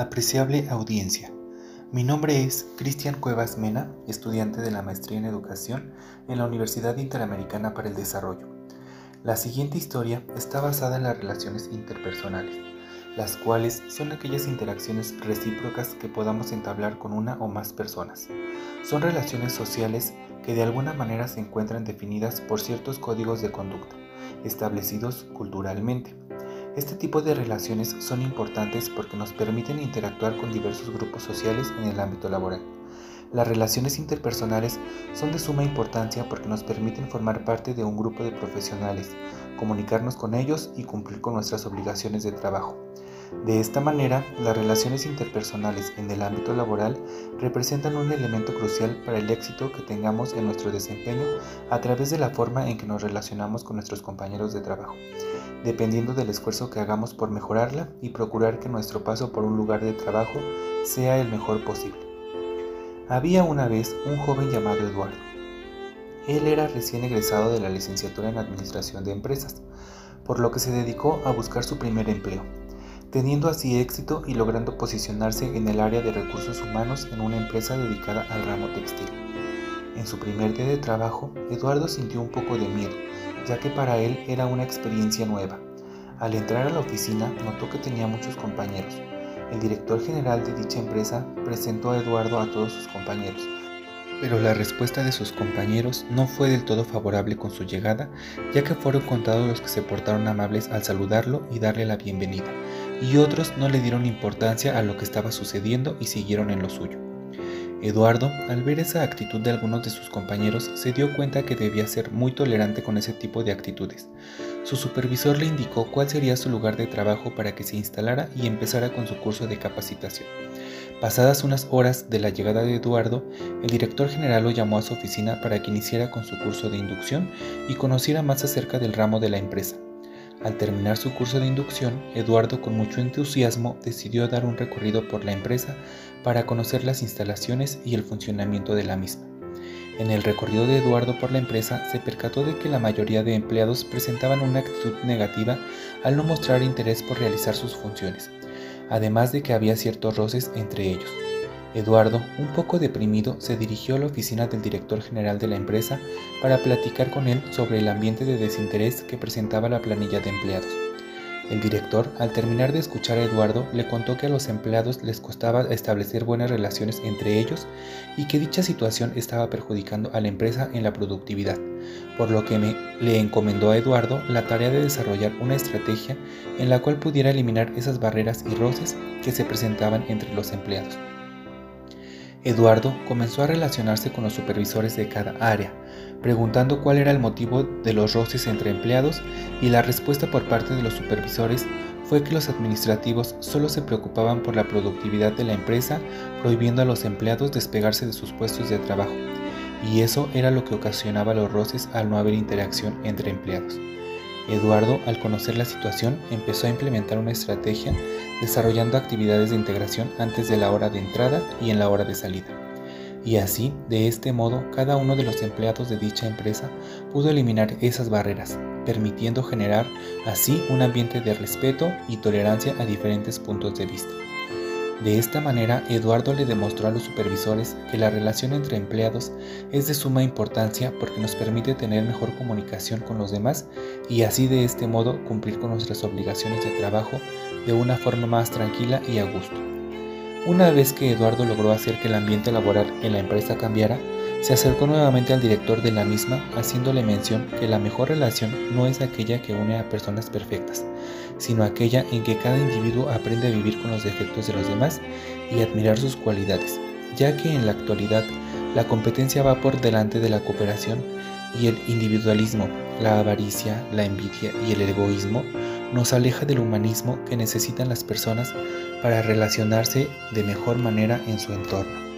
Apreciable audiencia. Mi nombre es Cristian Cuevas Mena, estudiante de la Maestría en Educación en la Universidad Interamericana para el Desarrollo. La siguiente historia está basada en las relaciones interpersonales, las cuales son aquellas interacciones recíprocas que podamos entablar con una o más personas. Son relaciones sociales que de alguna manera se encuentran definidas por ciertos códigos de conducta, establecidos culturalmente este tipo de relaciones son importantes porque nos permiten interactuar con diversos grupos sociales en el ámbito laboral. Las relaciones interpersonales son de suma importancia porque nos permiten formar parte de un grupo de profesionales, comunicarnos con ellos y cumplir con nuestras obligaciones de trabajo. De esta manera, las relaciones interpersonales en el ámbito laboral representan un elemento crucial para el éxito que tengamos en nuestro desempeño a través de la forma en que nos relacionamos con nuestros compañeros de trabajo dependiendo del esfuerzo que hagamos por mejorarla y procurar que nuestro paso por un lugar de trabajo sea el mejor posible. Había una vez un joven llamado Eduardo. Él era recién egresado de la licenciatura en Administración de Empresas, por lo que se dedicó a buscar su primer empleo, teniendo así éxito y logrando posicionarse en el área de recursos humanos en una empresa dedicada al ramo textil. En su primer día de trabajo, Eduardo sintió un poco de miedo, ya que para él era una experiencia nueva. Al entrar a la oficina notó que tenía muchos compañeros. El director general de dicha empresa presentó a Eduardo a todos sus compañeros, pero la respuesta de sus compañeros no fue del todo favorable con su llegada, ya que fueron contados los que se portaron amables al saludarlo y darle la bienvenida, y otros no le dieron importancia a lo que estaba sucediendo y siguieron en lo suyo. Eduardo, al ver esa actitud de algunos de sus compañeros, se dio cuenta que debía ser muy tolerante con ese tipo de actitudes. Su supervisor le indicó cuál sería su lugar de trabajo para que se instalara y empezara con su curso de capacitación. Pasadas unas horas de la llegada de Eduardo, el director general lo llamó a su oficina para que iniciara con su curso de inducción y conociera más acerca del ramo de la empresa. Al terminar su curso de inducción, Eduardo con mucho entusiasmo decidió dar un recorrido por la empresa para conocer las instalaciones y el funcionamiento de la misma. En el recorrido de Eduardo por la empresa se percató de que la mayoría de empleados presentaban una actitud negativa al no mostrar interés por realizar sus funciones, además de que había ciertos roces entre ellos. Eduardo, un poco deprimido, se dirigió a la oficina del director general de la empresa para platicar con él sobre el ambiente de desinterés que presentaba la planilla de empleados. El director, al terminar de escuchar a Eduardo, le contó que a los empleados les costaba establecer buenas relaciones entre ellos y que dicha situación estaba perjudicando a la empresa en la productividad, por lo que le encomendó a Eduardo la tarea de desarrollar una estrategia en la cual pudiera eliminar esas barreras y roces que se presentaban entre los empleados. Eduardo comenzó a relacionarse con los supervisores de cada área, preguntando cuál era el motivo de los roces entre empleados y la respuesta por parte de los supervisores fue que los administrativos solo se preocupaban por la productividad de la empresa, prohibiendo a los empleados despegarse de sus puestos de trabajo, y eso era lo que ocasionaba los roces al no haber interacción entre empleados. Eduardo, al conocer la situación, empezó a implementar una estrategia desarrollando actividades de integración antes de la hora de entrada y en la hora de salida. Y así, de este modo, cada uno de los empleados de dicha empresa pudo eliminar esas barreras, permitiendo generar así un ambiente de respeto y tolerancia a diferentes puntos de vista. De esta manera, Eduardo le demostró a los supervisores que la relación entre empleados es de suma importancia porque nos permite tener mejor comunicación con los demás y así de este modo cumplir con nuestras obligaciones de trabajo de una forma más tranquila y a gusto. Una vez que Eduardo logró hacer que el ambiente laboral en la empresa cambiara, se acercó nuevamente al director de la misma haciéndole mención que la mejor relación no es aquella que une a personas perfectas, sino aquella en que cada individuo aprende a vivir con los defectos de los demás y admirar sus cualidades, ya que en la actualidad la competencia va por delante de la cooperación y el individualismo, la avaricia, la envidia y el egoísmo nos aleja del humanismo que necesitan las personas para relacionarse de mejor manera en su entorno.